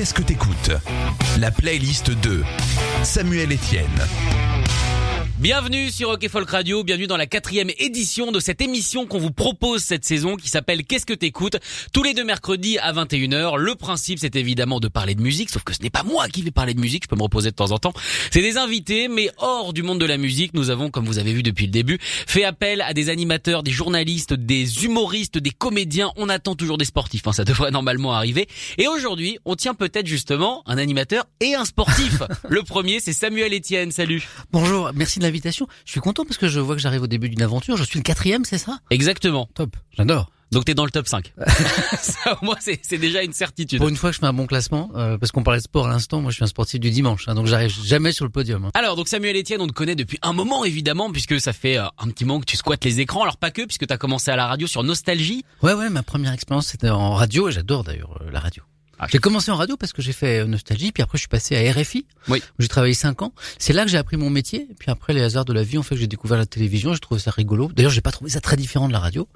Qu'est-ce que t'écoutes? La playlist de Samuel Etienne. Bienvenue sur Rock et Folk Radio, bienvenue dans la quatrième édition de cette émission qu'on vous propose cette saison qui s'appelle Qu'est-ce que t'écoutes? Tous les deux mercredis à 21h. Le principe c'est évidemment de parler de musique, sauf que ce n'est pas moi qui vais parler de musique, je peux me reposer de temps en temps. C'est des invités, mais hors du monde de la musique, nous avons, comme vous avez vu depuis le début, fait appel à des animateurs, des journalistes, des humoristes, des comédiens. On attend toujours des sportifs, hein, ça devrait normalement arriver. Et aujourd'hui, on tient peut-être justement un animateur et un sportif. le premier c'est Samuel Etienne, salut Bonjour, merci de Je suis content parce que je vois que j'arrive au début d'une aventure. Je suis le quatrième, c'est ça? Exactement. Top, j'adore. Donc t'es dans le top 5. Ça, au moins, c'est déjà une certitude. Pour une fois que je fais un bon classement, euh, parce qu'on parlait de sport à l'instant, moi je suis un sportif du dimanche, hein, donc j'arrive jamais sur le podium. hein. Alors donc Samuel Etienne, on te connaît depuis un moment évidemment, puisque ça fait euh, un petit moment que tu squattes les écrans. Alors pas que, puisque t'as commencé à la radio sur Nostalgie. Ouais, ouais, ma première expérience c'était en radio et j'adore d'ailleurs euh, la radio. Ah, J'ai commencé en radio parce que j'ai fait euh, Nostalgie, puis après je suis passé à RFI, Oui. où j'ai travaillé cinq ans. C'est là que j'ai appris mon métier, puis après les hasards de la vie ont fait que j'ai découvert la télévision, j'ai trouvé ça rigolo. D'ailleurs j'ai pas trouvé ça très différent de la radio.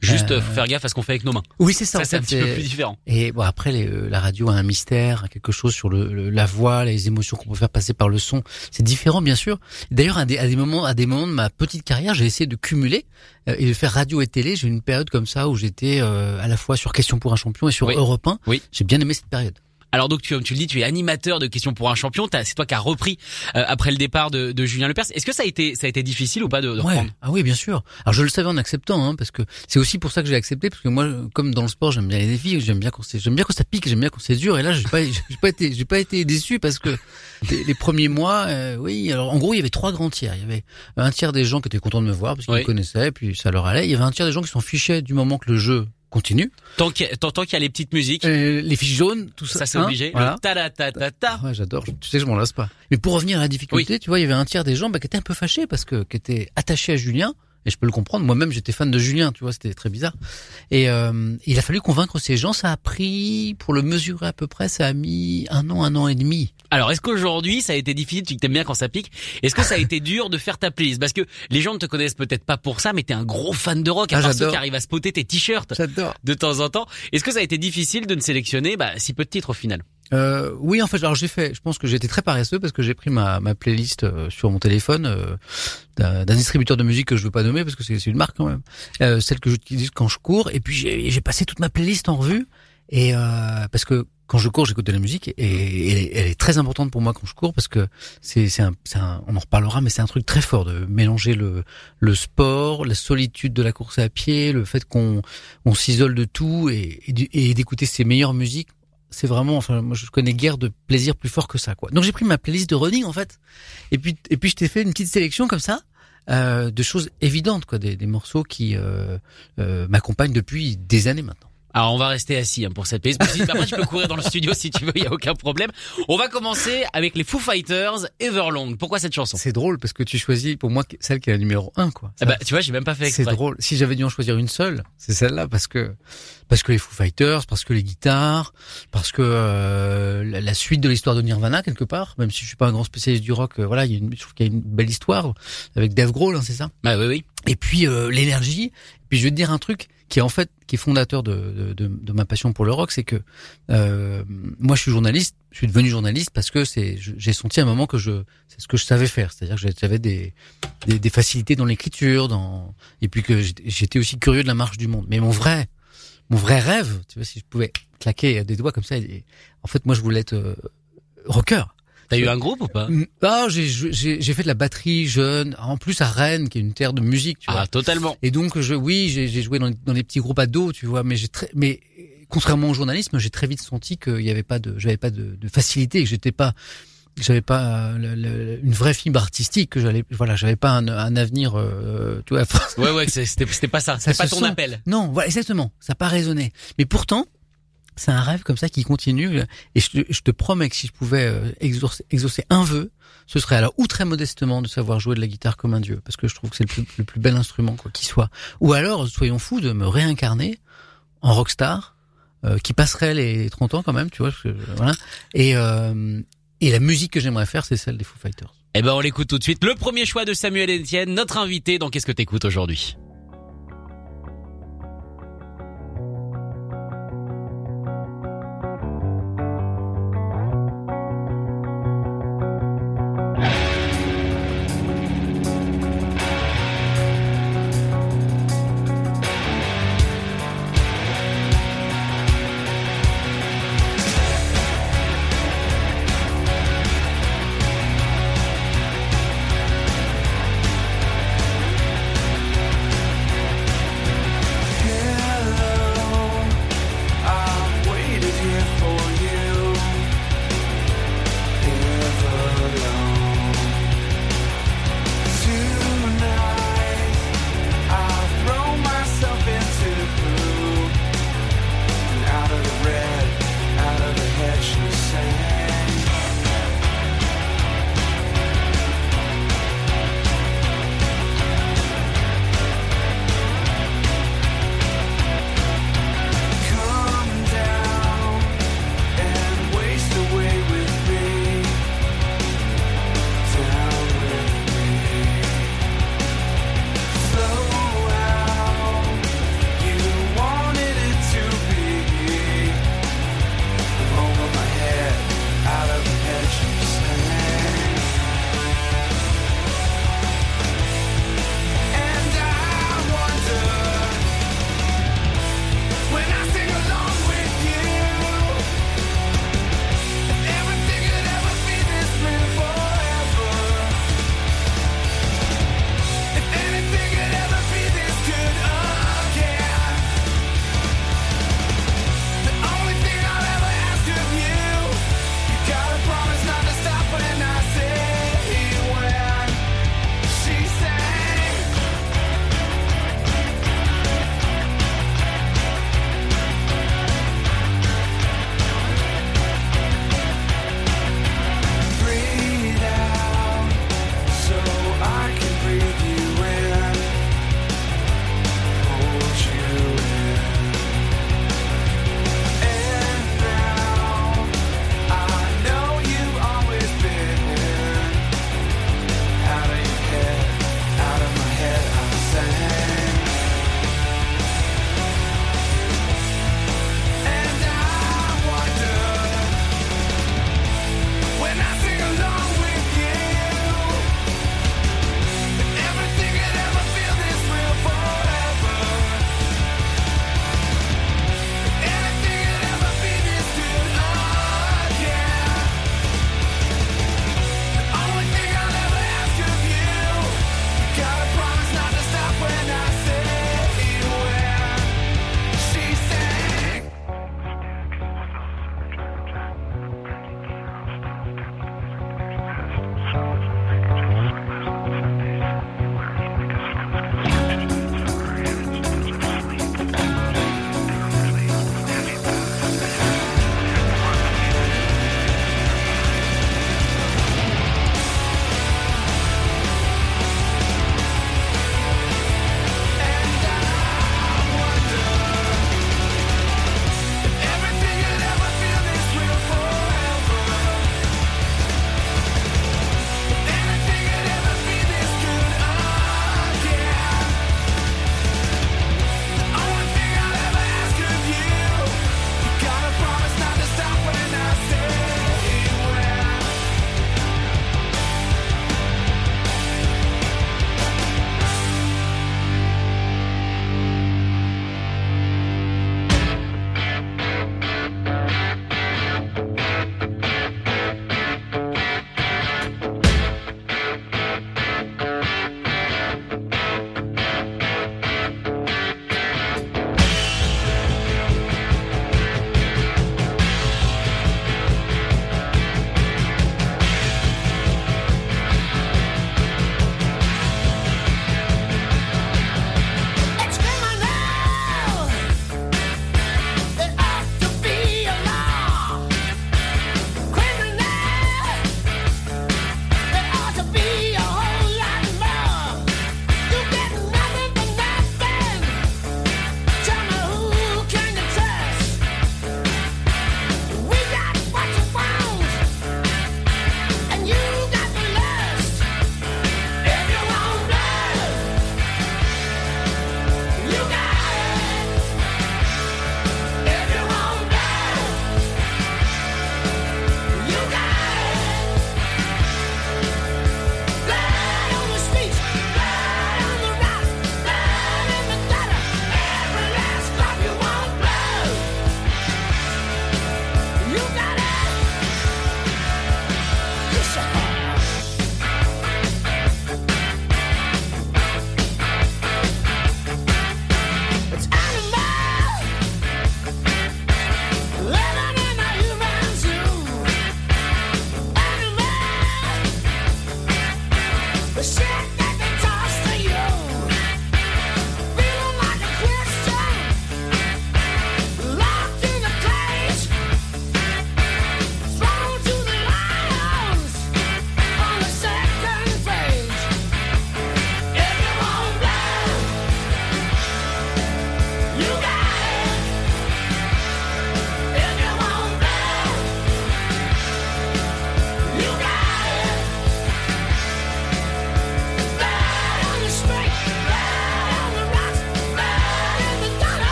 Juste, Euh, euh, faut faire gaffe à ce qu'on fait avec nos mains. Oui, c'est ça. Ça, c'est un petit peu plus différent. Et bon après les, euh, la radio a un mystère, quelque chose sur le, le- la voix, les émotions qu'on peut faire passer par le son. C'est différent bien sûr. D'ailleurs à des, à des moments à des moments de ma petite carrière, j'ai essayé de cumuler euh, et de faire radio et télé. J'ai eu une période comme ça où j'étais euh, à la fois sur Question pour un champion et sur Oui. Europe 1. Oui. J'ai bien aimé cette période. Alors donc tu, comme tu le dis, tu es animateur de questions pour un champion. T'as- C'est toi qui as repris euh, après le départ de, de Julien Lepers. Est-ce que ça a été ça a été difficile ou pas de, de Ouais. reprendre? Ah oui, bien sûr. Alors je le savais en acceptant, hein, parce que c'est aussi pour ça que j'ai accepté, parce que moi, comme dans le sport, j'aime bien les défis, j'aime bien quand c'est, j'aime bien quand ça pique, j'aime bien quand c'est dur. Et là, j'ai pas, j'ai pas été, j'ai pas été déçu parce que les, les premiers mois, euh, oui. Alors en gros, il y avait trois grands tiers. Il y avait un tiers des gens qui étaient contents de me voir parce qu'ils Oui. me connaissaient, puis ça leur allait. Il y avait un tiers des gens qui s'en fichaient du moment que le jeu continue. Tant qu'il y, y a les petites musiques, Euh, les fiches jaunes, tout ça. ça c'est hein, obligé. Voilà. Le ta ta ta ta ta. Ouais, j'adore. Tu sais que je m'en lasse pas. Mais pour revenir à la difficulté, tu vois, il y avait un tiers des gens bah, qui étaient un peu fâchés parce que qui étaient attachés à Julien. Et je peux le comprendre. Moi-même, j'étais fan de Julien. Tu vois, c'était très bizarre. Et euh, il a fallu convaincre ces gens. Ça a pris, pour le mesurer à peu près, ça a mis un an, un an et demi. Alors, est-ce qu'aujourd'hui, ça a été difficile, tu t'aimes bien quand ça pique, est-ce que ça a été dur de faire ta playlist? Parce que les gens ne te connaissent peut-être pas pour ça, mais t'es un gros fan de rock, à Ah, part ceux qui arrivent à spotter tes t-shirts J'adore. de temps en temps. Est-ce que ça a été difficile de ne sélectionner bah, si peu de titres au final? Euh, oui, en fait, alors j'ai fait. Je pense que j'étais très paresseux parce que j'ai pris ma, ma playlist euh, sur mon téléphone euh, d'un distributeur de musique que je veux pas nommer parce que c'est une marque quand même. Euh, celle que j'utilise quand je cours. Et puis j'ai j'ai passé toute ma playlist en revue et euh, parce que quand je cours, j'écoute de la musique et, elle, est, très importante pour moi quand je cours parce que c'est un, un- on en reparlera, mais c'est un truc très fort de mélanger le le sport, la solitude de la course à pied, le fait qu'on on s'isole de tout et, et d'écouter ses meilleures musiques c'est vraiment enfin moi je connais guère de plaisir plus fort que ça quoi. Donc j'ai pris ma playlist de running en fait et puis et puis je t'ai fait une petite sélection comme ça euh, de choses évidentes quoi des, des morceaux qui euh, euh, m'accompagnent depuis des années maintenant. Alors on va rester assis hein, pour cette si- Après tu peux courir dans le studio si tu veux, il y a aucun problème. On va commencer avec les Foo Fighters Everlong. Pourquoi cette chanson? C'est drôle parce que tu choisis pour moi celle qui est la numéro un quoi. Ah bah, Tu vois, j'ai même pas fait c'est exprès. drôle. Si j'avais dû en choisir une seule, c'est celle-là parce que parce que les Foo Fighters, parce que les guitares, parce que euh, la, la suite de l'histoire de Nirvana quelque part. Même si je suis pas un grand spécialiste du rock, euh, voilà, il y a une, je trouve qu'il y a une belle histoire avec Dave Grohl, hein, c'est ça? Bah oui, oui. Et puis euh, l'énergie. Puis je vais te dire un truc qui est en fait qui est fondateur de, de, de, ma passion pour le rock, c'est que euh, moi je suis journaliste, je suis devenu journaliste parce que c'est j'ai senti à un moment que je c'est ce que je savais faire, c'est-à-dire que j'avais des, des des facilités dans l'écriture, dans et puis que j'étais- aussi curieux de la marche du monde. Mais mon vrai mon vrai rêve, tu vois, si je pouvais claquer des doigts comme ça, en fait moi je voulais être euh, rocker. T'as eu un groupe ou pas Ah, j'ai fait de la batterie jeune, en plus à Rennes, qui est une terre de musique, tu vois. Ah, totalement. Et donc, je, oui, j'ai joué dans, dans les petits groupes ados, tu vois, mais j'ai très, mais contrairement au journalisme, j'ai très vite senti qu'il y avait pas de, j'avais pas de, de facilité, que j'étais pas, j'avais pas le- le- une vraie fibre artistique que j'allais voilà j'avais pas un, un avenir euh, tu vois Ouais, ouais, c'était c'était pas ça. C'était pas ton sent. appel. non voilà exactement ça n'a pas résonné mais pourtant c'est un rêve comme ça qui continue. Et je te, je te promets que si je pouvais euh, exaucer, exaucer un vœu ce serait alors ou très modestement de savoir jouer de la guitare comme un dieu parce que je trouve que c'est le plus, le plus bel instrument quoi qu'il soit. Ou alors soyons fous de me réincarner en rockstar euh, qui passerait les 30 ans quand même tu vois parce que, voilà. Et euh, et la musique que j'aimerais faire c'est celle des Foo Fighters. Eh ben, on l'écoute tout de suite. Le premier choix de Samuel Etienne, notre invité dans Qu'est-ce que t'écoutes aujourd'hui?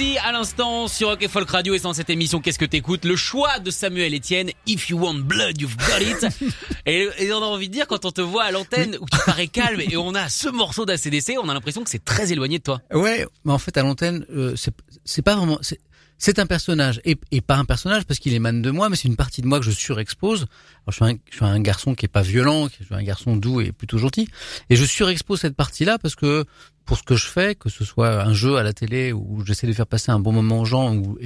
Ici à l'instant sur Rock Folk Radio et dans cette émission Qu'est-ce que t'écoutes? Le choix de Samuel Etienne, If you want blood, you've got it. et, on a envie de dire quand on te voit à l'antenne où tu parais calme et on a ce morceau d'ACDC, on a l'impression que c'est très éloigné de toi. Ouais, mais en fait à l'antenne, euh, c'est pas vraiment c'est un personnage et, pas un personnage parce qu'il émane de moi, mais c'est une partie de moi que je surexpose. Alors, je, suis un, garçon qui est pas violent, je suis un garçon doux et plutôt gentil, et je surexpose cette partie-là parce que pour ce que je fais, que ce soit un jeu à la télé où j'essaie de faire passer un bon moment aux gens, ou,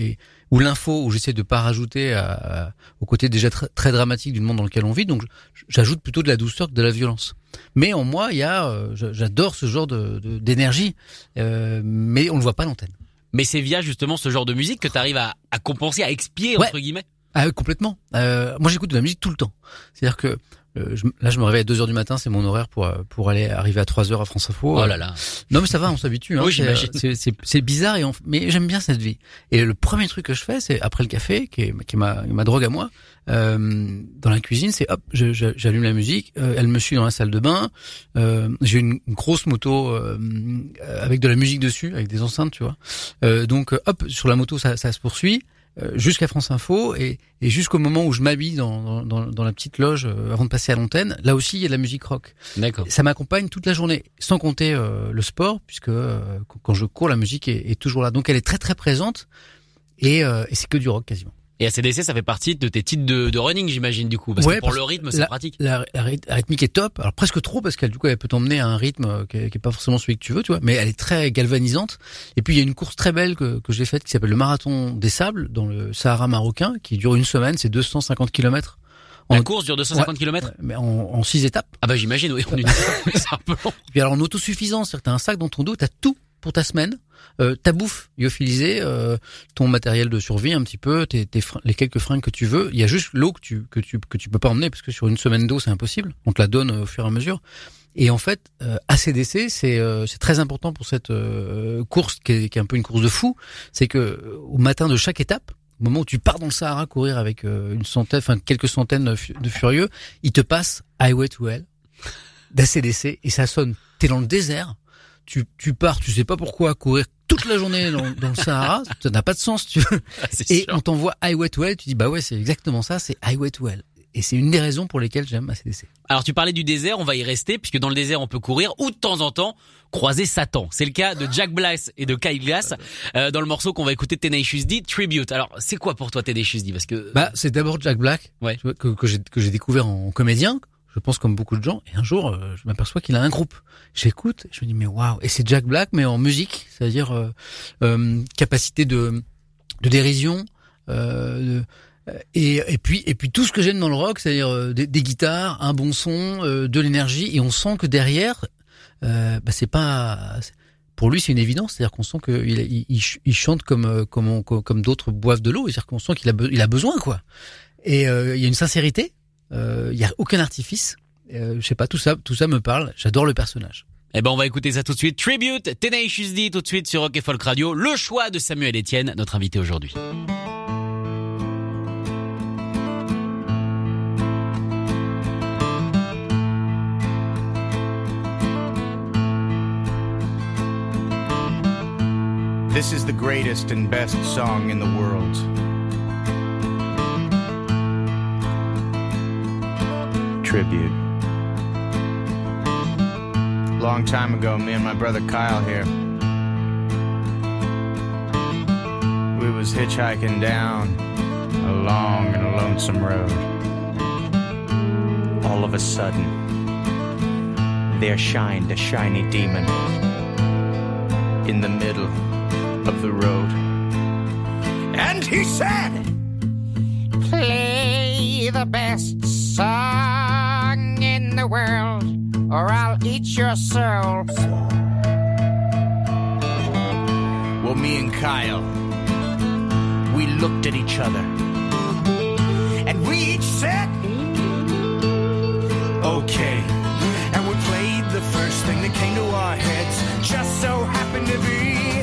ou l'info où j'essaie de pas rajouter à, au côté déjà très, dramatique du monde dans lequel on vit, donc j'ajoute plutôt de la douceur que de la violence. Mais en moi, il y a, euh, j'adore ce genre d'énergie, euh, mais on le voit pas à l'antenne. Mais c'est via justement ce genre de musique que tu arrives à, à, compenser, à expier entre guillemets. Ah complètement. Euh, moi j'écoute de la musique tout le temps. C'est-à-dire que euh, je, là je me réveille à 2 heures du matin, c'est mon horaire pour euh, pour aller arriver à 3 heures à France Info. Oh là là. Non mais ça va, on s'habitue. Hein, oui j'imagine. C'est bizarre et mais j'aime bien cette vie. Et le premier truc que je fais, c'est après le café, qui est, qui est ma, ma drogue à moi, euh, dans la cuisine, c'est hop, j'allume la musique, euh, elle me suit dans la salle de bain. Euh, J'ai une, grosse moto euh, avec de la musique dessus, avec des enceintes, tu vois. Euh, donc hop, sur la moto, ça, ça se poursuit jusqu'à France Info et, et jusqu'au moment où je m'habille dans, dans, dans, la petite loge avant de passer à l'antenne. Là aussi, il y a de la musique rock. D'accord. Ça m'accompagne toute la journée, sans compter le sport, puisque quand je cours, la musique est, est, toujours là. Donc elle est très très présente et, et c'est que du rock quasiment. Et ACDC, ça fait partie de tes titres de, de running, j'imagine, du coup. Parce que pour le rythme, c'est pratique. La, la, rythmique est top. Alors presque trop, parce qu'elle, du coup, elle peut t'emmener à un rythme euh, qui est, pas forcément celui que tu veux, tu vois. Mais elle est très galvanisante. Et puis, il y a une course très belle que, que j'ai faite qui s'appelle le Marathon des Sables, dans le Sahara marocain, qui dure une semaine. C'est 250 kilomètres. La course dure 250 km Mais en, en six étapes. Ah bah j'imagine, oui, c'est un peu long. Puis alors en autosuffisance, c'est-à-dire t'as un sac dans ton dos, t'as tout pour ta semaine, euh, ta bouffe lyophilisée, euh, ton matériel de survie un petit peu, tes, tes les quelques fringues que tu veux. Il y a juste l'eau que tu que tu que tu peux pas emmener parce que sur une semaine d'eau c'est impossible. On te la donne au fur et à mesure. Et en fait, euh, ACDC, c'est euh, c'est très important pour cette euh, course qui est, qui est, un peu une course de fou. C'est que au matin de chaque étape, au moment où tu pars dans le Sahara courir avec une centaine, enfin quelques centaines de furieux, il te passe Highway to Hell d'ACDC et ça sonne. T'es dans le désert tu, tu pars, tu sais pas pourquoi, courir toute la journée dans, dans le Sahara, ça n'a pas de sens, tu veux. Ah, et on t'envoie Highway to Hell, tu dis bah ouais, c'est exactement ça, c'est Highway to Hell. Et c'est une des raisons pour lesquelles j'aime ACDC. Alors tu parlais du désert, on va y rester puisque dans le désert on peut courir ou de temps en temps croiser Satan. C'est le cas de Jack Black et de Kyle Glass euh, dans le morceau qu'on va écouter Tenacious D Tribute. Alors c'est quoi pour toi Tenacious D? Parce que bah c'est d'abord Jack Black ouais. que, que j'ai découvert en comédien je pense comme beaucoup de gens. Et un jour, euh, je m'aperçois qu'il a un groupe. J'écoute, je me dis mais waouh. Et c'est Jack Black, mais en musique, c'est-à-dire euh, euh, capacité de, de dérision. Euh, et, et puis et puis tout ce que j'aime dans le rock, c'est-à-dire des, des, guitares, un bon son, de l'énergie, et on sent que derrière, bah, c'est pas pour lui, c'est une évidence, c'est-à-dire qu'on sent qu'il il, il, chante comme comme comme d'autres boivent de l'eau, c'est-à-dire qu'on sent qu'il a il a besoin quoi. Et il y a une sincérité il euh, y a aucun artifice. Euh, je sais pas, tout ça, tout ça me parle. J'adore le personnage. Eh ben, on va écouter ça tout de suite. Tribute, Tenacious D, tout de suite sur Rock et Folk Radio. Le choix de Samuel Etienne, notre invité aujourd'hui. This is the greatest and best song in the world. tribute. Long time ago, me and my brother Kyle here, we was hitchhiking down a long and lonesome road. All of a sudden, there shined a shiny demon in the middle of the road. And he said, Play the best song the world, or I'll eat your soul. Well, me and Kyle, we looked at each other, and we each said, Okay. And we played the first thing that came to our heads, just so happened to be.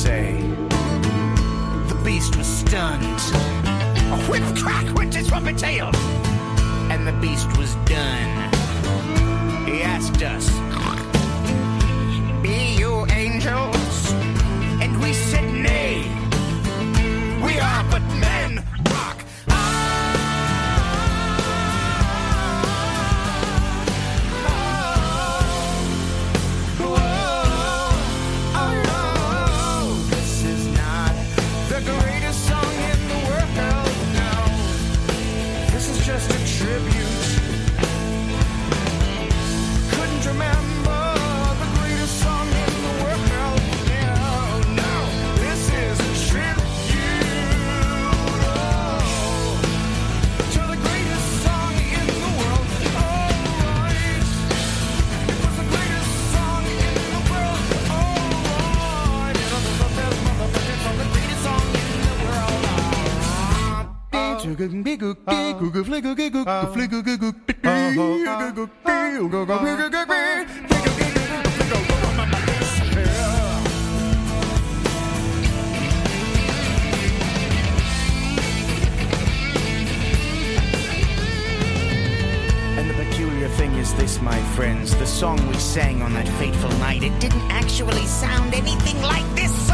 say. The beast was stunned. A whip crack went his rumpet tail, and the beast was done. He asked us, Be you angels? And we said, Nay, we are but men. Uh-huh. Uh-huh. And the peculiar thing is this, my friends, the song we sang on that fateful night, it didn't actually sound anything like this.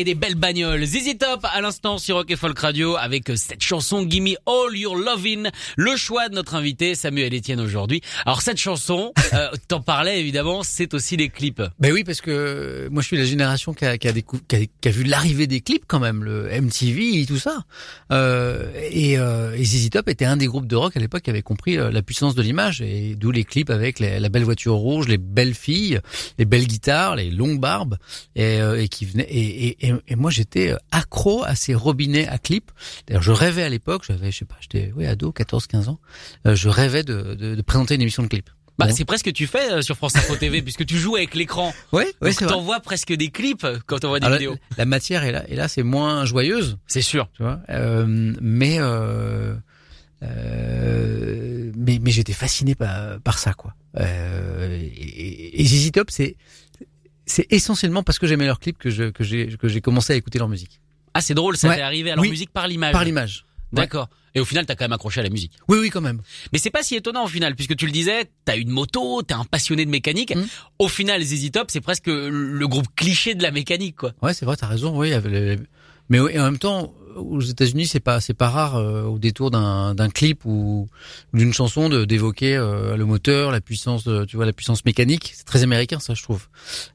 Et des belles bagnoles. ZZ Top à l'instant sur Rock Folk Radio avec cette chanson Gimme All Your Lovin', le choix de notre invité Samuel Etienne aujourd'hui. Alors cette chanson, euh, t'en parlais évidemment, c'est aussi les clips. Ben oui, parce que moi je suis la génération qui a, qui a, qui a, qui a vu l'arrivée des clips quand même, le MTV et tout ça. Euh, et, euh, et ZZ Top était un des groupes de rock à l'époque qui avait compris euh, la puissance de l'image et d'où les clips avec les- la belle voiture rouge, les belles filles, les belles guitares, les longues barbes et, euh, et qui venaient. Et, et, et, et moi j'étais accro à ces robinets à clips. D'ailleurs je rêvais à l'époque, j'avais je sais pas, j'étais oui ado, 14-15 ans, euh, je rêvais de, de, de présenter une émission de clips. Bah, Bon. c'est presque ce que tu fais euh, sur France Info TV puisque tu joues avec l'écran. Ouais, Donc c'est vrai. t'envoies presque des clips quand t'envoies des Alors, vidéos. la, la matière est là, et là c'est moins joyeuse, C'est sûr. tu vois. Euh, mais euh, euh, mais mais j'étais fasciné par par ça quoi. Euh, et, et ZZ Top c'est c'est essentiellement parce que j'aimais leurs clips que je que j'ai que j'ai commencé à écouter leur musique Ah c'est drôle, ça Ouais. t'est arrivé à leur Oui. musique par l'image. par l'image. D'accord. Et au final t'as quand même accroché à la musique. Oui oui quand même. Mais c'est pas si étonnant au final, puisque tu le disais, t'as une moto, t'es un passionné de mécanique. Mm. Au final, ZZ Top, c'est presque le groupe cliché de la mécanique, quoi. Ouais c'est vrai t'as raison oui. Mais en même temps aux États-Unis c'est pas c'est pas rare euh, au détour d'un d'un clip ou d'une chanson de d'évoquer euh, le moteur, la puissance de- tu vois la puissance mécanique. C'est très américain ça je trouve.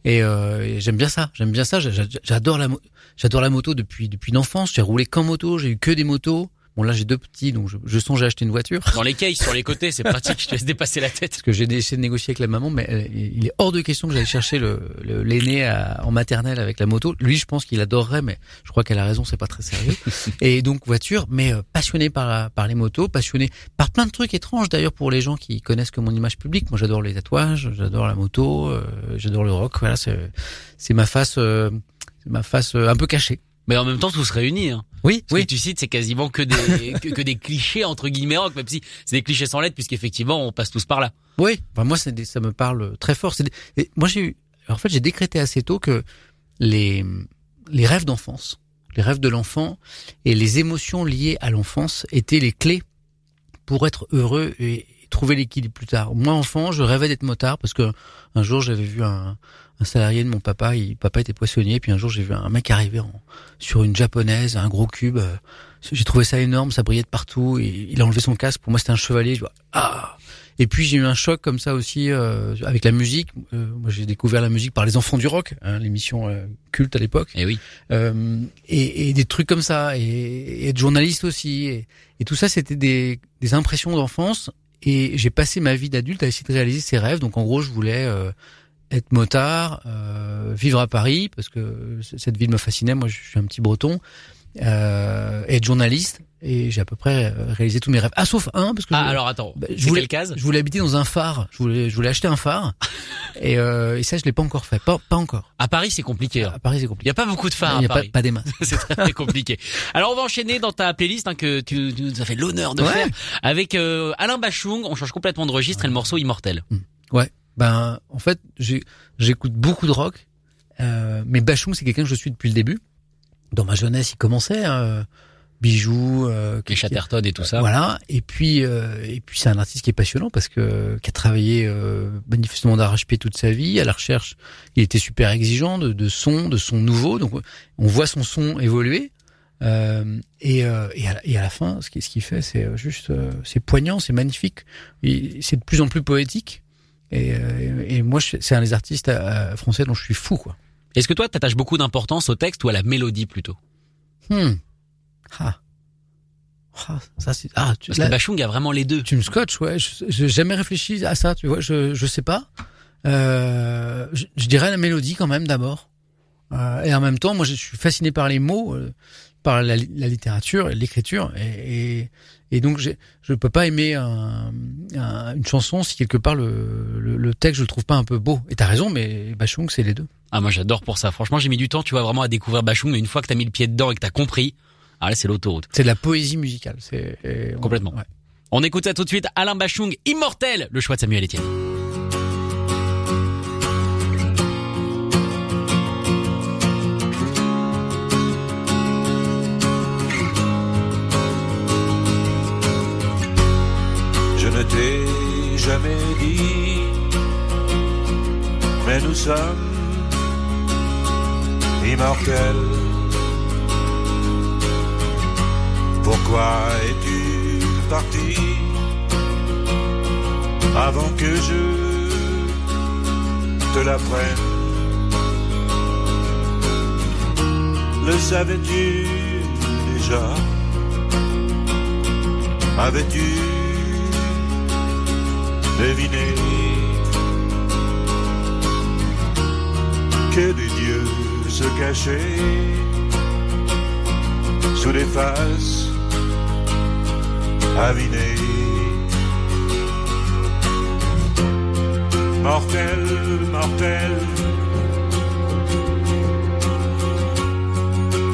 Et, euh, et j'aime bien ça, j'aime bien ça. J'a- j'a- J'adore la j'adore la moto depuis depuis l'enfance. J'ai roulé qu'en moto, j'ai eu que des motos. Bon là j'ai deux petits donc je, je songe à acheter une voiture. Dans les cases, sur les côtés, c'est pratique, tu laisses dépasser la tête. Parce que j'ai essayé de négocier avec la maman, mais euh, il est hors de question que j'aille chercher le l'aîné en maternelle avec la moto. Lui, je pense qu'il adorerait, mais je crois qu'elle a raison, c'est pas très sérieux. Et donc voiture, mais euh, passionné par la- par les motos, passionné par plein de trucs étranges d'ailleurs pour les gens qui connaissent que mon image publique. Moi, j'adore les tatouages, j'adore la moto, euh, j'adore le rock. Voilà, c'est c'est ma face, euh, ma face euh, un peu cachée. Mais en même temps, tout se réunit. Hein. Oui, Ce que tu cites, c'est quasiment que des, que, que des clichés entre guillemets rock, même si c'est des clichés sans lettres, puisqu'effectivement, on passe tous par là. Oui, enfin, moi c'est des- ça me parle très fort. Des- et moi j'ai eu, en fait j'ai décrété assez tôt que les les rêves d'enfance, les rêves de l'enfant et les émotions liées à l'enfance étaient les clés pour être heureux et trouver l'équilibre plus tard. Moi enfant, je rêvais d'être motard parce que un jour j'avais vu un, un salarié de mon papa, il, papa était poissonnier, puis un jour j'ai vu un mec arriver en, sur une japonaise, un gros cube. euh, J'ai trouvé ça énorme, ça brillait de partout. Et il a enlevé son casque. Pour moi, c'était un chevalier. Je vois, ah. Et puis j'ai eu un choc comme ça aussi euh, avec la musique. Euh, moi, j'ai découvert la musique par les Enfants du rock, hein, l'émission euh, culte à l'époque. Et oui. Euh, et, et des trucs comme ça, et, et être journaliste aussi, et, et tout ça, c'était des, des impressions d'enfance. Et j'ai passé ma vie d'adulte à essayer de réaliser ces rêves. Donc en gros, je voulais euh, être motard, euh, vivre à Paris parce que cette ville me fascinait. Moi, je suis un petit Breton. Euh, être journaliste et j'ai à peu près euh, réalisé tous mes rêves. Ah, sauf un parce que Ah, je, alors attends. bah, je voulais- quelle case je voulais habiter dans un phare. Je voulais, je voulais acheter un phare et, euh, et ça, je l'ai pas encore fait. Pas, pas encore. À Paris, c'est compliqué. hein. À Paris, c'est Il compliqué. y a pas beaucoup de phares Il n'y a pas, Paris. pas des masses. c'est très compliqué. Alors on va enchaîner dans ta playlist hein, que tu, tu nous as fait l'honneur de Ouais. faire avec euh, Alain Bachung. On change complètement de registre et le morceau Immortel. Ben, en fait, j'écoute beaucoup de rock, euh, mais Bachung, c'est quelqu'un que je suis depuis le début. Dans ma jeunesse, il commençait, hein, Bijoux, euh, Les qui- Chatterton et tout ça. Voilà. Et puis, euh, et puis, c'est un artiste qui est passionnant parce que qui a travaillé euh, manifestement d'arrache-pied toute sa vie à la recherche. Il était super exigeant de, de son, de son nouveau. Donc, on voit son son évoluer. Euh, et, euh, et, à, la- et à la fin, ce qu'il ce qu'il fait, c'est euh, juste, euh, c'est poignant, c'est magnifique. C'est de plus en plus poétique. Et, euh, et moi, c'est un des artistes euh, français dont je suis fou, quoi. Est-ce que toi, t'attaches beaucoup d'importance au texte ou à la mélodie plutôt? Hmm. Ah. Ah, ça c'est ah tu, Parce que Bachung a vraiment les deux. tu me scotches ouais je j'ai jamais réfléchi à ça tu vois je je sais pas euh, je, je dirais la mélodie quand même d'abord Euh, et en même temps moi je suis fasciné par les mots euh, par la, la littérature l'écriture et, et et donc je peux pas aimer un, un- une chanson si quelque part le, le, le texte je le trouve pas un peu beau et t'as raison mais Bachung c'est les deux Ah moi j'adore pour ça. Franchement, j'ai mis du temps, tu vois, vraiment à découvrir Bachung, mais une fois que t'as mis le pied dedans et que t'as compris, ah là c'est l'autoroute. c'est de la poésie musicale c'est on- Complètement. ouais. On écoute ça tout de suite. Alain Bachung, immortel, le choix de Samuel Etienne. Jamais dit, mais nous sommes immortel. Pourquoi es-tu parti avant que je te l'apprenne? Le savais-tu déjà? Avais-tu deviné que des dieux se cachaient sous des faces avinées Mortel, mortel,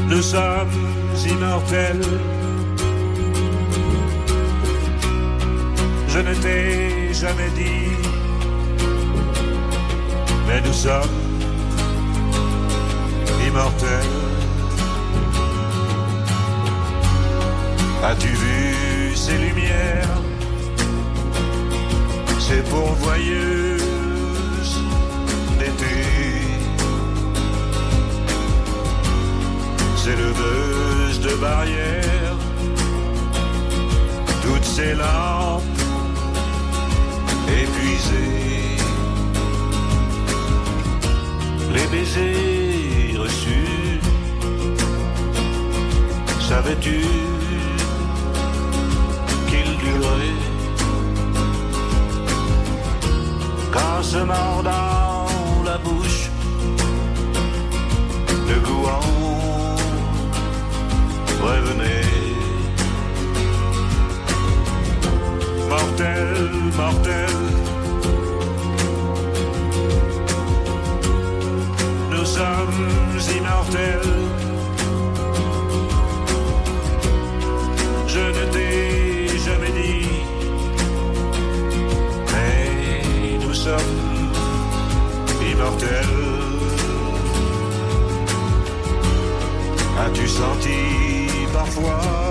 nous sommes immortels. Je ne t'ai jamais dit, mais nous sommes immortels. As-tu vu ces lumières, ces pourvoyeuses d'été? ces leveuses de barrières, toutes ces lampes épuisées, les baisers reçus, savais-tu qu'ils duraient? Quand se mord dans la bouche le gouan revenez. Mortel. Nous sommes immortels. Je ne t'ai jamais dit, mais nous sommes immortels. As-tu senti parfois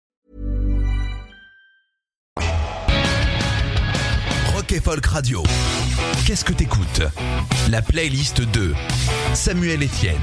Folk Radio. Qu'est-ce que t'écoutes? La playlist de Samuel Etienne.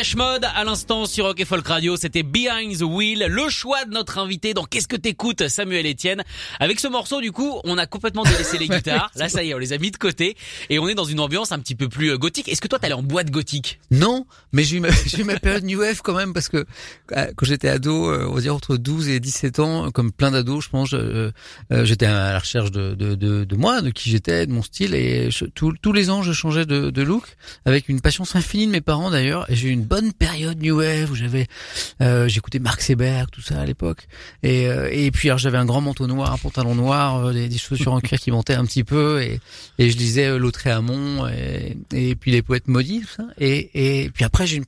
Dépêche mode à l'instant sur Rock et Folk Radio, c'était Behind the Wheel, le choix de notre invité dans Qu'est-ce que t'écoutes Samuel Etienne. Avec ce morceau du coup, on a complètement délaissé les guitares. Là ça y est, on les a mis de côté et on est dans une ambiance un petit peu plus euh, gothique. Est-ce que toi t'allais en boîte gothique? Non, mais j'ai eu, ma, j'ai eu ma période New Wave quand même parce que euh, quand j'étais ado, euh, on va dire entre 12 et 17 ans, comme plein d'ados, je pense, j'étais à la recherche de, de, de, de moi, de qui j'étais, de mon style et je- tous- tous les ans je changeais de, de look avec une patience infinie de mes parents d'ailleurs et j'ai une bonne période New Wave où j'avais euh, j'écoutais Mark Seberg tout ça à l'époque. Et euh, et puis alors j'avais un grand manteau noir, un pantalon noir, euh, des, des chaussures en cuir qui montaient un petit peu et et je lisais euh, Lautréamont et et puis les poètes maudits tout ça. Et et puis après j'ai une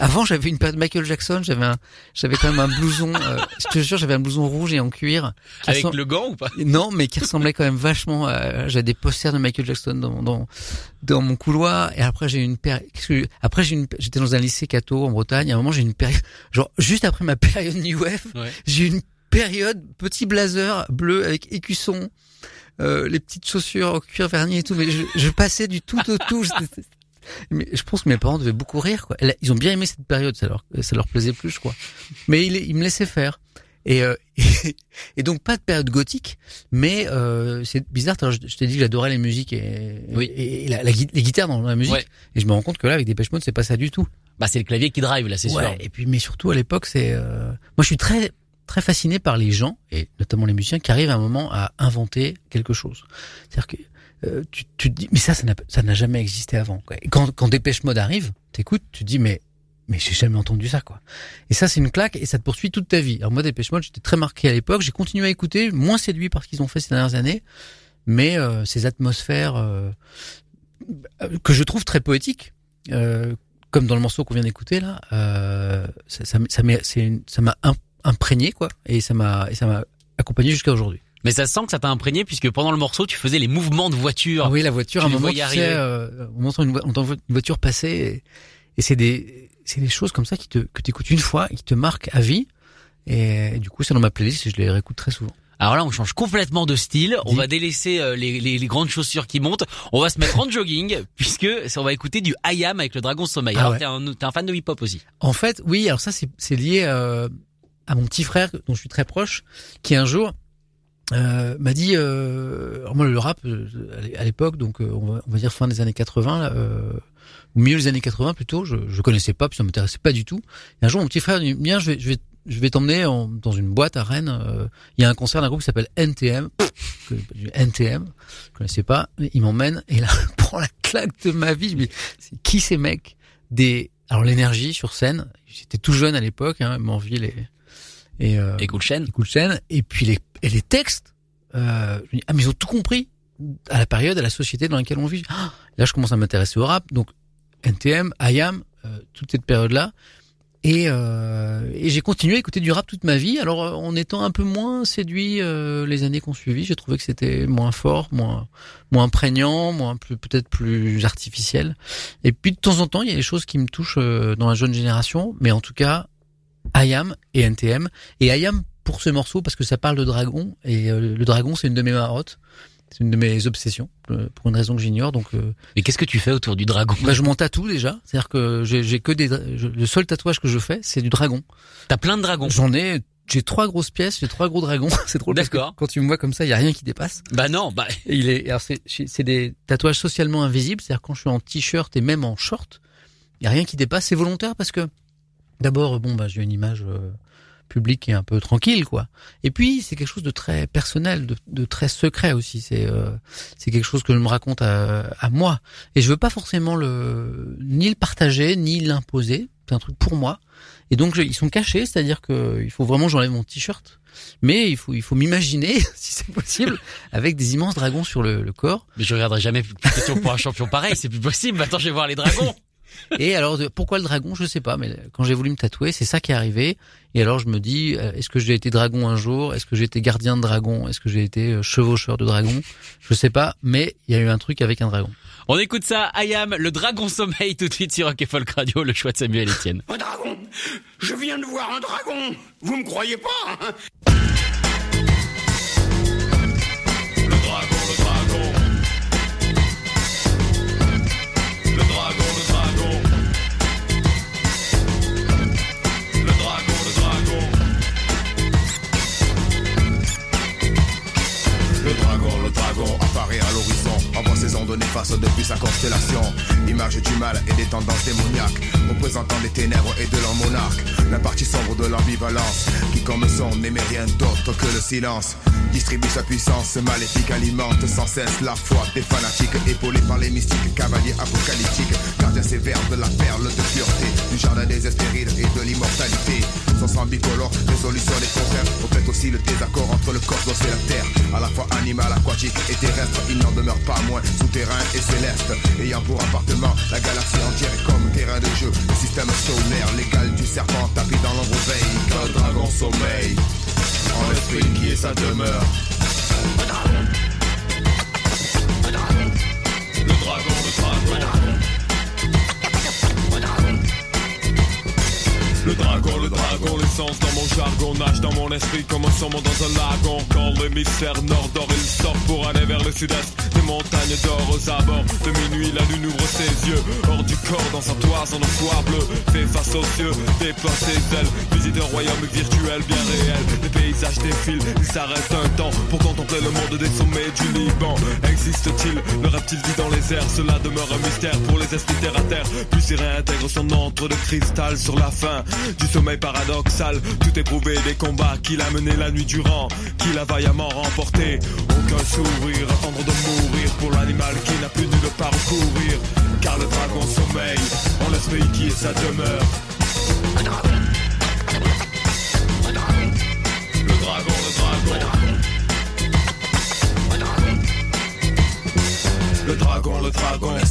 avant j'avais une période Michael Jackson, j'avais un j'avais quand même un blouson euh, je te jure j'avais un blouson rouge et en cuir Avec ressemble- le gant ou pas? Non, mais qui ressemblait quand même vachement. À... J'avais des posters de Michael Jackson dans dans, dans mon couloir. Et après j'ai eu une période. Après j'ai une. J'étais dans un lycée catho en Bretagne. À un moment j'ai eu une période. Genre juste après ma période New Wave, Ouais. j'ai eu une période petit blazer bleu avec écusson, euh, les petites chaussures en cuir verni et tout. Mais je, je passais du tout au tout. Mais je pense que mes parents devaient beaucoup rire. Quoi. Ils ont bien aimé cette période. Ça leur ça leur plaisait plus, je crois. Mais ils, ils me laissaient faire. Et, euh, et, et donc pas de période gothique, mais euh, c'est bizarre. Je, je t'ai dit que j'adorais les musiques et, Oui. et la, la gui- les guitares dans la musique. Ouais. Et je me rends compte que là, avec des Mode, c'est pas ça du tout. Bah c'est le clavier qui drive là, c'est Ouais, sûr. Et puis, mais surtout à l'époque, c'est euh, moi, je suis très très fasciné par les gens et notamment les musiciens qui arrivent à un moment à inventer quelque chose. C'est-à-dire que euh, tu, tu te dis, mais ça, ça n'a jamais existé avant. Quoi. Quand quand Dépêche Mode arrive, t'écoutes, tu te dis, mais mais j'ai jamais entendu ça quoi. Et ça c'est une claque et ça te poursuit toute ta vie. Alors moi Dépêche Mode, j'étais très marqué à l'époque, j'ai continué à écouter, moins séduit par ce qu'ils ont fait ces dernières années, mais euh, ces atmosphères euh, que je trouve très poétiques, euh, comme dans le morceau qu'on vient d'écouter là, euh, ça ça, ça m'a im- imprégné quoi et ça m'a accompagné jusqu'à aujourd'hui. Mais ça sent que ça t'a imprégné puisque pendant le morceau tu faisais les mouvements de voiture. Ah oui, la voiture, Tu à un moment, tu sais, euh, on entend une, vo- on entend une voiture passer et, et c'est des, c'est des choses comme ça qui te, que t'écoutes une fois et qui te marquent à vie. Et, du coup, c'est dans ma playlist et je les réécoute très souvent. Alors là, on change complètement de style. On va délaisser euh, les, les, les grandes chaussures qui montent. On va se mettre en jogging puisque on va écouter du IAM avec le Dragon Sommeil. Ah Alors ouais. t'es un, t'es un fan de hip-hop aussi. En fait, oui, alors ça, c'est, c'est lié euh, à mon petit frère dont je suis très proche, qui un jour euh, m'a dit, euh, moi le rap euh, à l'époque, donc euh, on, va, on va dire fin des années 80, là, euh, au milieu des années 80 plutôt, je, je connaissais pas, puis ça m'intéressait pas du tout. Et un jour, mon petit frère dit, bien, je vais, je vais, je vais t'emmener en- dans une boîte à Rennes. euh, Il y a un concert d'un groupe qui s'appelle NTM, du NTM, je connaissais pas. Il m'emmène et là, prends la claque de ma vie. Je me dis, qui ces mecs? Des, alors l'énergie sur scène. J'étais tout jeune à l'époque, hein, Manville et et, euh, Et coups de chaîne, et puis les, et les textes, euh, je me dis, ah mais ils ont tout compris à la période, à la société dans laquelle on vit. Ah, là, je commence à m'intéresser au rap, donc NTM, IAM, euh, toute cette période-là, et, euh, et j'ai continué à écouter du rap toute ma vie. Alors, euh, en étant un peu moins séduit euh, les années qu'on suivi, j'ai trouvé que c'était moins fort, moins moins prégnant, moins plus peut-être plus artificiel. Et puis de temps en temps, il y a des choses qui me touchent euh, dans la jeune génération, mais en tout cas, IAM et NTM. Et IAM pour ce morceau parce que ça parle de dragon et euh, le dragon c'est une de mes marottes, c'est une de mes obsessions euh, pour une raison que j'ignore. Donc euh, Mais qu'est-ce que tu fais autour du dragon? Bah, je m'en tatoue déjà, c'est-à-dire que j'ai que des je- le seul tatouage que je fais c'est du dragon. T'as plein de dragons? J'en ai j'ai trois grosses pièces, j'ai trois gros dragons, c'est drôle D'accord. quand tu me vois comme ça, il y a rien qui dépasse. Bah non, bah il est alors c'est c'est des tatouages socialement invisibles, c'est-à-dire quand je suis en t-shirt et même en short, il y a rien qui dépasse, c'est volontaire parce que d'abord bon bah j'ai une image euh, publique qui est un peu tranquille quoi. Et puis c'est quelque chose de très personnel, de, de très secret aussi, c'est euh, c'est quelque chose que je me raconte à, à moi et je veux pas forcément le ni le partager ni l'imposer, c'est un truc pour moi. Et donc je- ils sont cachés, c'est-à-dire que il faut vraiment que j'enlève mon t-shirt. Mais il faut il faut m'imaginer si c'est possible avec des immenses dragons sur le, le corps. mais je regarderai jamais plus question pour un champion pareil, c'est plus possible. Maintenant, je vais voir les dragons. Et alors, pourquoi le dragon Je sais pas, mais quand j'ai voulu me tatouer, c'est ça qui est arrivé. Et alors, je me dis, euh, est-ce que j'ai été dragon un jour? Est-ce que j'ai été gardien de dragon? Est-ce que j'ai été euh, chevaucheur de dragon? Je sais pas, mais il y a eu un truc avec un dragon. On écoute ça, IAM, le dragon sommeil tout de suite sur Rock et Folk Radio, le choix de Samuel Etienne. Un dragon Je viens de voir un dragon Vous me croyez pas hein? Depuis sa constellation. Image du mal et des tendances démoniaques, représentant des ténèbres et de leur monarque. La partie sombre de l'ambivalence, qui comme son n'aimait rien d'autre que le silence. Distribue sa puissance maléfique, alimente sans cesse la foi des fanatiques, épaulés par les mystiques, cavaliers apocalyptiques, gardien sévère de la perle de pureté, du jardin des espérides et de l'immortalité. Sang bicolore, résolution des contraires, reflète aussi le désaccord entre le cosmos et la terre. À la fois animal, aquatique et terrestre, il n'en demeure pas moins souterrain et céleste. Ayant pour appartement la galaxie entière et comme terrain de jeu, le système solaire légal du serpent tapis dans l'ombre veille. Quand le dragon sommeille, en l'esprit qui est sa demeure. Le dragon, le dragon, l'essence dans mon jargon. Nage dans mon esprit comme un saumon dans un lagon. Quand l'hémisphère nord dort, il sort pour aller vers le sud-est Des montagnes d'or. Aux abords De minuit, la lune ouvre ses yeux. Hors du corps, dans sa toise en foie bleu Fait face aux cieux, déploie ses ailes Visite un royaume virtuel bien réel. Les paysages défilent, il s'arrête un temps Pour contempler le monde des sommets du Liban. Existe-t-il, le vit dans les airs Cela demeure un mystère pour les esprits terre à terre. Puis il réintègre son antre de cristal sur la fin du sommeil paradoxal. Tout éprouvé des combats qu'il a menés la nuit durant, qu'il a vaillamment remporté. Aucun sourire, attendre de mourir pour l'animal qui n'a plus nulle part où courir. Car le dragon sommeille en l'esprit qui est sa demeure.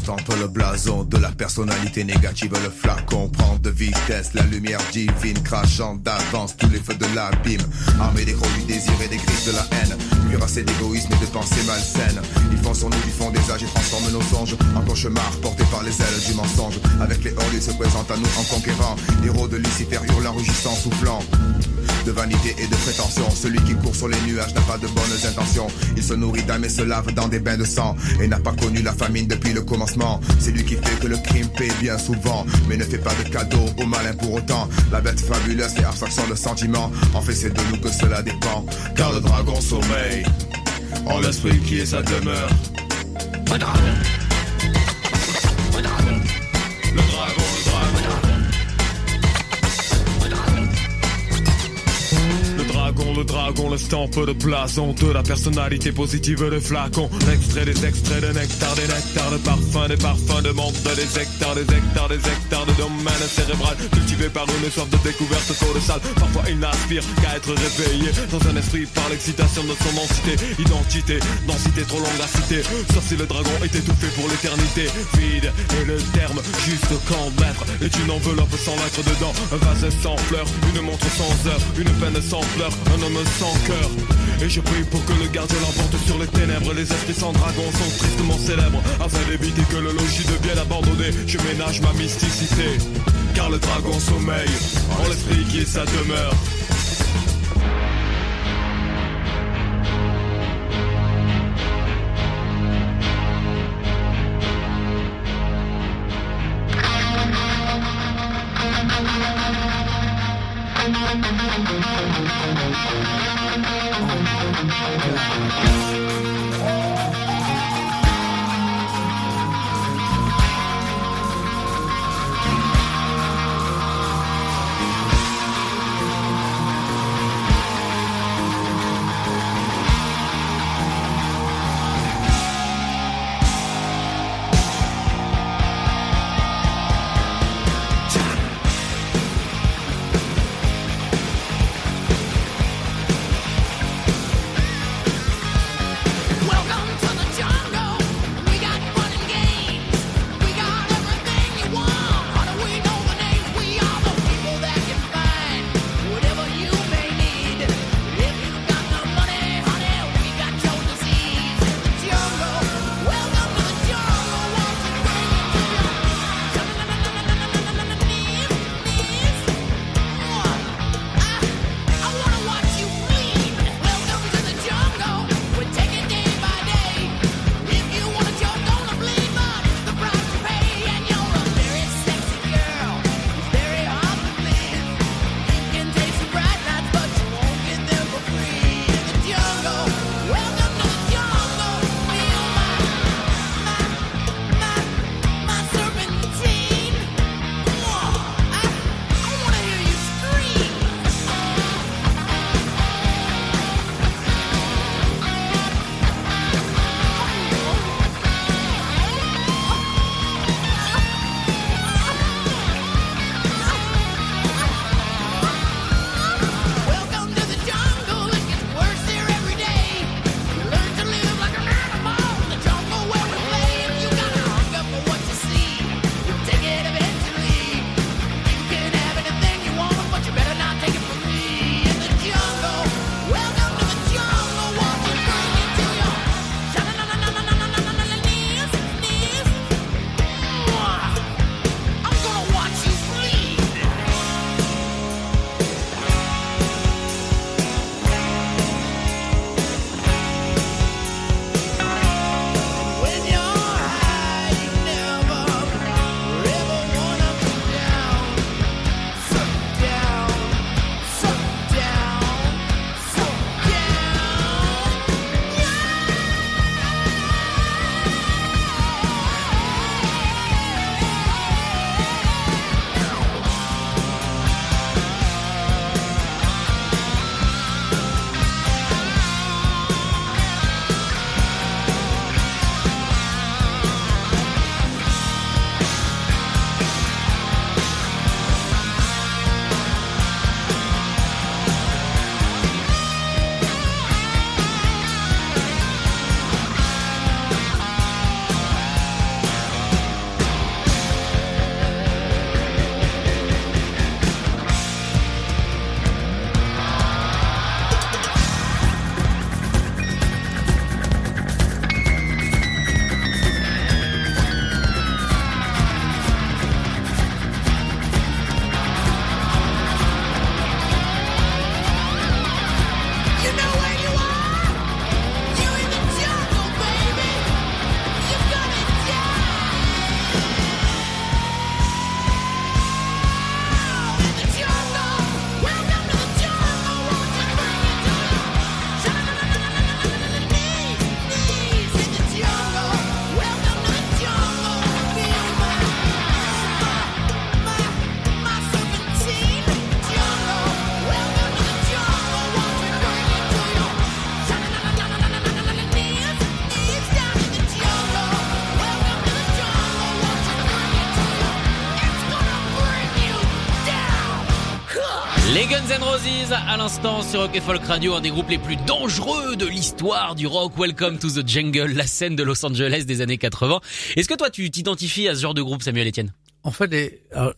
Estampe le blason de la personnalité négative, le flacon prend de vitesse, la lumière divine crachant d'avance tous les feux de l'abîme. Armé des crocs du désir et des griffes de la haine, cuirassé d'égoïsme et de pensées malsaines. Ils font sur nous du fond des âges et transforment nos songes en cauchemars portés par les ailes du mensonge. Avec les hordes, ils se présentent à nous en conquérant. Héros de Lucifer hurlant, rugissant, soufflant de vanité et de prétention. Celui qui court sur les nuages n'a pas de bonnes intentions. Il se nourrit d'âme et se lave dans des bains de sang et n'a pas connu la famine depuis le commencement. C'est lui qui fait que le crime paie bien souvent, mais ne fait pas de cadeau au malin pour autant. La bête fabuleuse et abstraction de sentiments. En fait, c'est de nous que cela dépend. Car le dragon sommeille en l'esprit qui est sa demeure. Le dragon, le stampe de blason De la personnalité positive, le flacon. L'extrait des extraits de nectar, des nectars de parfum Des parfums de monde, des hectares, des hectares, des hectares de domaine cérébral. Cultivé par une soif de découverte colossale. Parfois il n'aspire qu'à être réveillé. Dans un esprit par l'excitation de son entité Identité, densité trop longue à citer. Sauf si le dragon est étouffé pour l'éternité. Vide est le terme, juste quand mettre Est une enveloppe sans lettres dedans. Un vase sans fleurs, une montre sans heure Une peine sans fleurs, un sans cœur. Et je prie pour que le gardien l'emporte sur les ténèbres. Les esprits sans dragon sont tristement célèbres. Afin d'éviter que le logis devienne abandonné. Je ménage ma mysticité. Car le dragon sommeille En l'esprit qui est sa demeure Oh Guns N' Roses à l'instant sur Rock et Folk Radio, un des groupes les plus dangereux de l'histoire du rock. Welcome to the Jungle, la scène de Los Angeles des années 80. Est-ce que toi tu t'identifies à ce genre de groupe, Samuel Etienne? En fait, les- euh,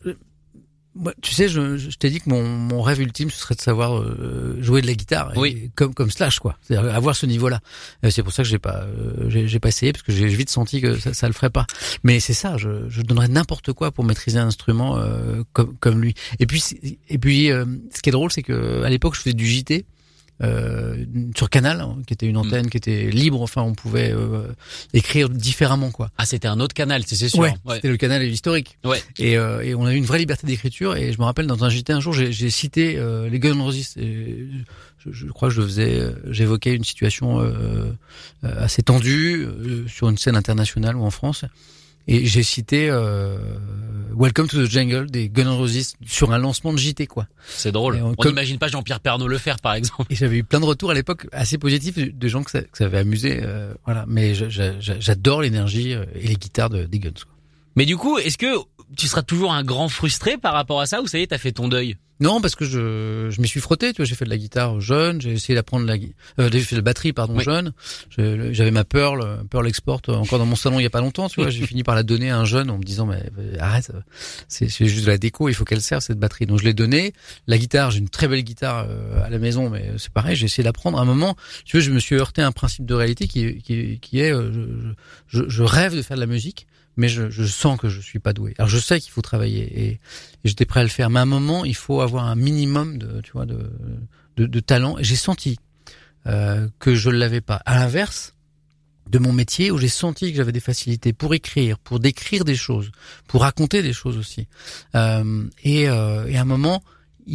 moi, tu sais, je, je t'ai dit que mon, mon rêve ultime, ce serait de savoir euh, jouer de la guitare, Oui. Et comme comme Slash, quoi. C'est-à-dire avoir ce niveau-là. Euh, C'est pour ça que j'ai pas, euh, j'ai j'ai pas essayé parce que j'ai vite senti que ça, ça le ferait pas. Mais c'est ça, je, je donnerais n'importe quoi pour maîtriser un instrument euh, comme comme lui. Et puis et puis, euh, ce qui est drôle, c'est que à l'époque, je faisais du JT. Euh, sur Canal, hein, qui était une antenne qui était libre, enfin on pouvait euh, écrire différemment quoi. Ah, c'était un autre canal, c'est sûr. Ouais, Ouais. c'était le canal historique. Ouais. Et, euh, et on a eu une vraie liberté d'écriture. Et je me rappelle dans un JT un jour, j'ai cité euh, les Guns N' Roses. Et je, je crois que je faisais, euh, j'évoquais une situation euh, euh, assez tendue euh, sur une scène internationale ou en France. Et j'ai cité euh, Welcome to the Jungle des Guns N' Roses sur un lancement de JT quoi. C'est drôle. Et on- comme- n'imagine pas Jean-Pierre Pernaud le faire, par exemple. Et j'avais eu plein de retours à l'époque assez positifs de- gens que ça, que ça avait amusé. euh, voilà. Mais j'adore l'énergie euh, et les guitares de, des Guns. Quoi. Mais du coup, est-ce que tu seras toujours un grand frustré par rapport à ça ou ça y est, t'as fait ton deuil? Non, parce que je, je m'y suis frotté. Tu vois, j'ai fait de la guitare jeune, j'ai essayé d'apprendre la, euh, j'ai fait de la batterie, pardon, Oui. jeune. Je- J'avais ma Pearl, Pearl Export euh, encore dans mon salon il y a pas longtemps. Tu vois, j'ai fini par la donner à un jeune en me disant mais arrête, euh, c'est juste de la déco, il faut qu'elle serve cette batterie. Donc je l'ai donnée. La guitare, j'ai une très belle guitare euh, à la maison, mais c'est pareil, j'ai essayé d'apprendre. À un moment, tu vois, je me suis heurté à un principe de réalité qui, qui, qui est, euh, je, je rêve de faire de la musique. Mais je, je sens que je suis pas doué. Alors je sais qu'il faut travailler et, et j'étais prêt à le faire. Mais à un moment, il faut avoir un minimum de, tu vois, de, de, de talent. J'ai senti euh, que je l'avais pas. À l'inverse de mon métier, où j'ai senti que j'avais des facilités pour écrire, pour décrire des choses, pour raconter des choses aussi. Euh, et, euh, et à un moment,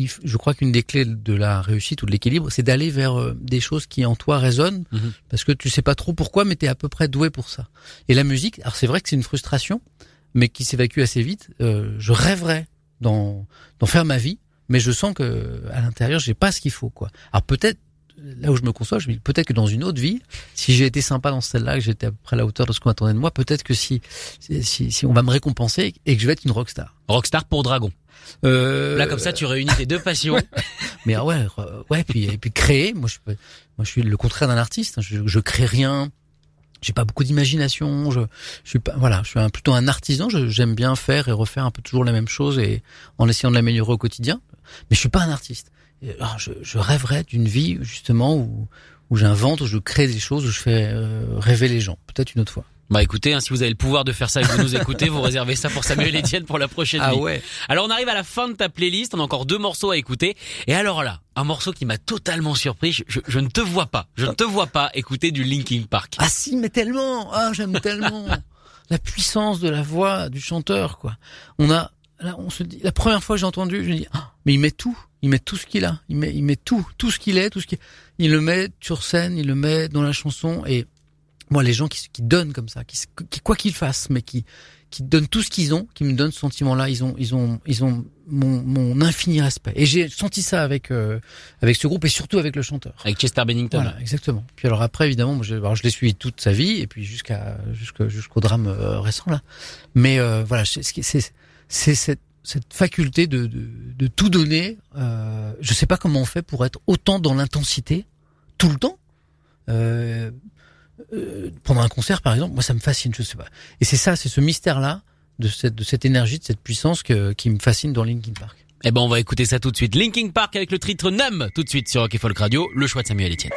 il je crois qu'une des clés de la réussite ou de l'équilibre, c'est d'aller vers euh, des choses qui en toi résonnent, Mhm. parce que tu sais pas trop pourquoi, mais tu es à peu près doué pour ça. Et la musique, alors c'est vrai que c'est une frustration, mais qui s'évacue assez vite. Euh, je rêverais d'en d'en faire ma vie, mais je sens que à l'intérieur, j'ai pas ce qu'il faut, quoi. Alors peut-être là où je me conçois, je me dis peut-être que dans une autre vie, si j'ai été sympa dans celle-là, que j'étais à peu près à la hauteur de ce qu'on attendait de moi, peut-être que si, si si on va me récompenser et que je vais être une rockstar. Rockstar pour Dragon. Euh, Là, comme ça, tu réunis tes deux passions. mais ah ouais, ouais, puis et puis créer. Moi, je, moi, je suis le contraire d'un artiste. Je, je crée rien. J'ai pas beaucoup d'imagination. Je, je suis pas, voilà, je suis un, plutôt un artisan. Je- J'aime bien faire et refaire un peu toujours la même chose et en essayant de l'améliorer au quotidien. Mais je suis pas un artiste. Alors, je, je rêverais d'une vie justement où où j'invente, où je crée des choses, où je fais euh, rêver les gens. Peut-être une autre fois. Bah écoutez, hein, si vous avez le pouvoir de faire ça et que vous nous écoutez, vous réservez ça pour Samuel Etienne pour la prochaine Ah vie. ouais. Alors on arrive à la fin de ta playlist, on a encore deux morceaux à écouter. Et alors là, un morceau qui m'a totalement surpris, je, je- je ne te vois pas, je ne te vois pas écouter du Linkin Park. Ah si, mais tellement. Ah, j'aime tellement la puissance de la voix du chanteur, quoi. On a, là, on se dit, la première fois que j'ai entendu, je me dis, ah, mais il met tout, il met tout ce qu'il a, il met, il met tout, tout ce qu'il est, tout ce qu'il, il le met sur scène, il le met dans la chanson, et moi, les gens qui, qui donnent comme ça, qui, qui quoi qu'ils fassent, mais qui, qui donnent tout ce qu'ils ont, qui me donnent ce sentiment-là, ils ont, ils ont, ils ont mon, mon infini respect. Et j'ai senti ça avec, euh, avec ce groupe et surtout avec le chanteur. Avec Chester Bennington. Voilà, exactement. Puis alors après, évidemment, moi, je, alors, je l'ai suivi toute sa vie et puis jusqu'à jusqu'au jusqu'au drame euh, récent là. Mais euh, voilà, c'est c'est c'est c'est cette cette faculté de de, de tout donner. Euh, je sais pas comment on fait pour être autant dans l'intensité tout le temps. Euh, euh, pendant un concert, par exemple, moi ça me fascine. Je sais pas. Et c'est ça, c'est ce mystère là de cette de cette énergie, de cette puissance que, qui me fascine dans Linkin Park. Eh ben on va écouter ça tout de suite. Linkin Park avec le titre Numb tout de suite sur Rock Folk Radio, le choix de Samuel Etienne.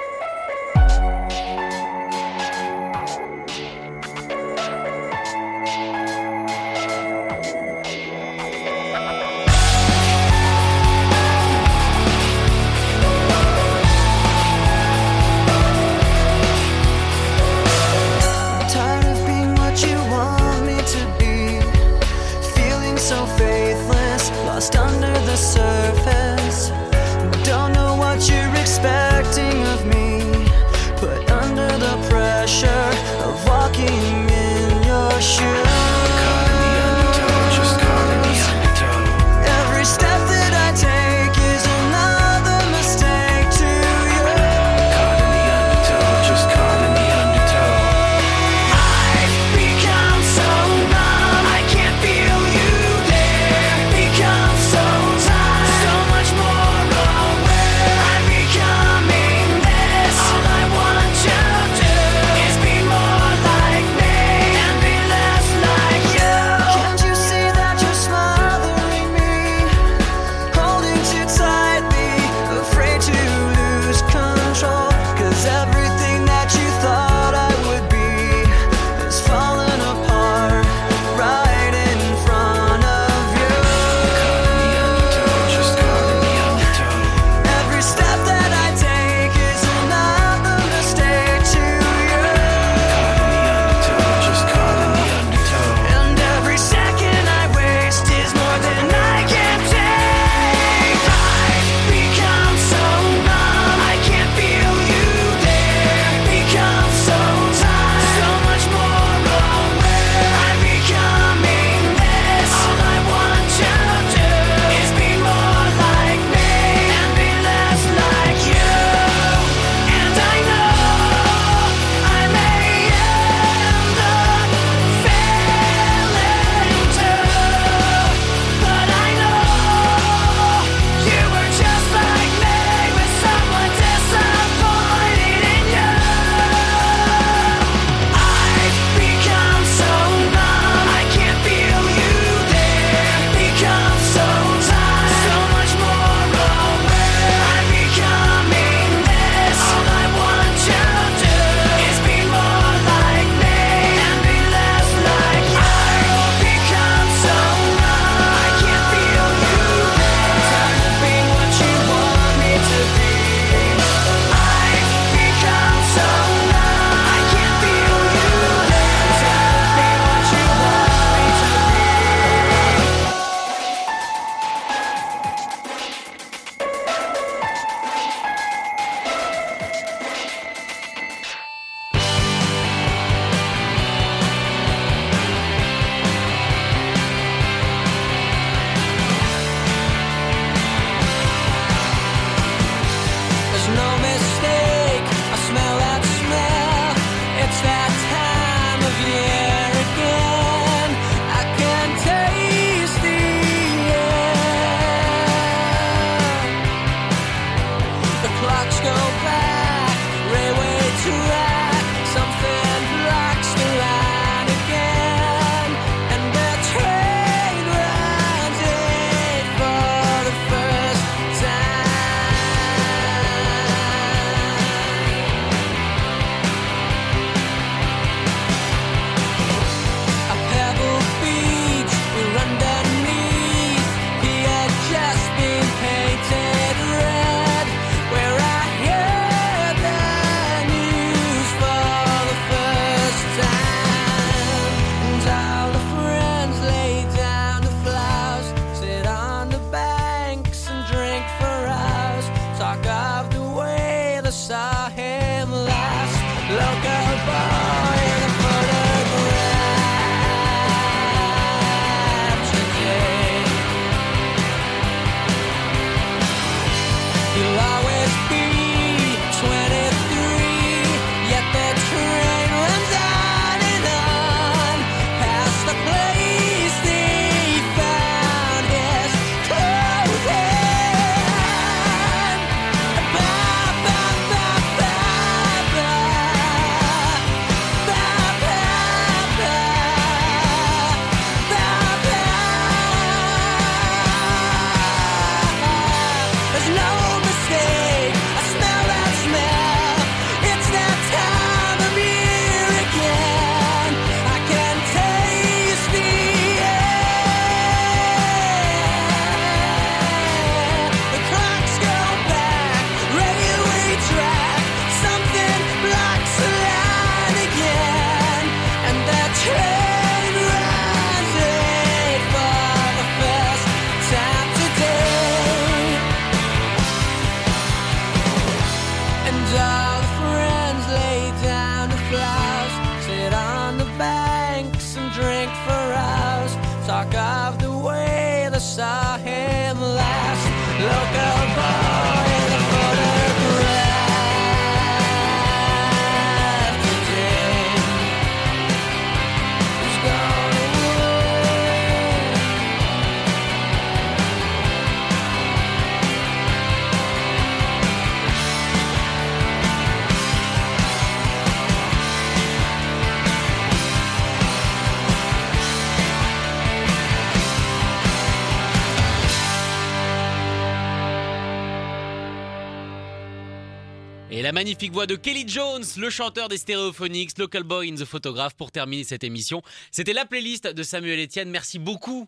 La magnifique voix de Kelly Jones, le chanteur des Stereophonics, Local Boy in the Photograph, pour terminer cette émission. C'était la playlist de Samuel Etienne. Merci beaucoup.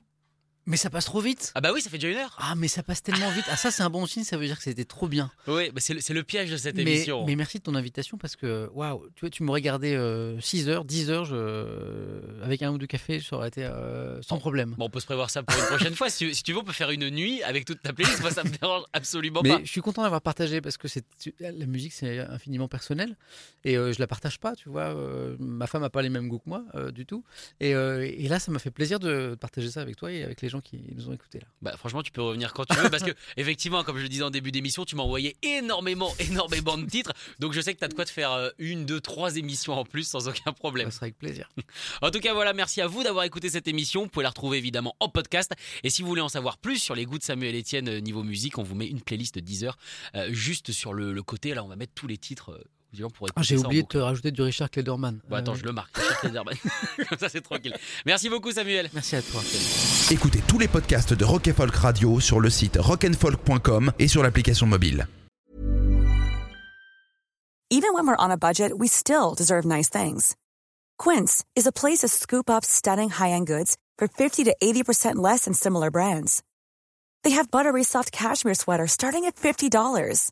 Mais ça passe trop vite. Ah bah oui, ça fait déjà une heure. Ah, mais ça passe tellement vite. Ah, ça, c'est un bon signe, ça veut dire que c'était trop bien. Oui, bah c'est le, piège de cette Mais, émission. mais merci de ton invitation parce que, waouh, tu vois, tu m'aurais gardé 6 heures, 10 heures, je... avec un ou deux cafés, ça aurait été euh, sans problème. Bon, on peut se prévoir ça pour une prochaine fois. Si, si tu veux, on peut faire une nuit avec toute ta playlist. Moi, ça me dérange absolument Mais pas. je suis content d'avoir partagé parce que c'est la musique c'est infiniment personnel et euh, je la partage pas, tu vois. euh, ma femme a pas les mêmes goûts que moi euh, du tout et, euh, et là ça m'a fait plaisir de partager ça avec toi et avec les gens qui nous ont écoutés là. Bah, franchement, tu peux revenir quand tu veux parce que, effectivement, comme je le disais en début d'émission, tu m'as envoyé énormément, énormément de titres. Donc, je sais que tu as de quoi te faire euh, une, deux, trois émissions en plus sans aucun problème. Ça sera avec plaisir. En tout cas, voilà, merci à vous d'avoir écouté cette émission. Vous pouvez la retrouver évidemment en podcast. Et si vous voulez en savoir plus sur les goûts de Samuel Etienne euh, niveau musique, on vous met une playlist de 10 heures euh, juste sur le, le côté. Là, on va mettre tous les titres. euh, Ah, J'ai oublié de te rajouter du Richard Klederman. Bon, attends, Euh, je le marque. Richard Klederman. Comme ça, c'est tranquille. Merci beaucoup, Samuel. Merci à toi. Écoutez tous les podcasts de Rock and Folk Radio sur le site rockandfolk.com et sur l'application mobile. Even when we're on a budget, we still deserve nice things. Quince is a place to scoop up stunning high-end goods for 50 to 80% less than similar brands. They have buttery soft cashmere sweaters starting at $50,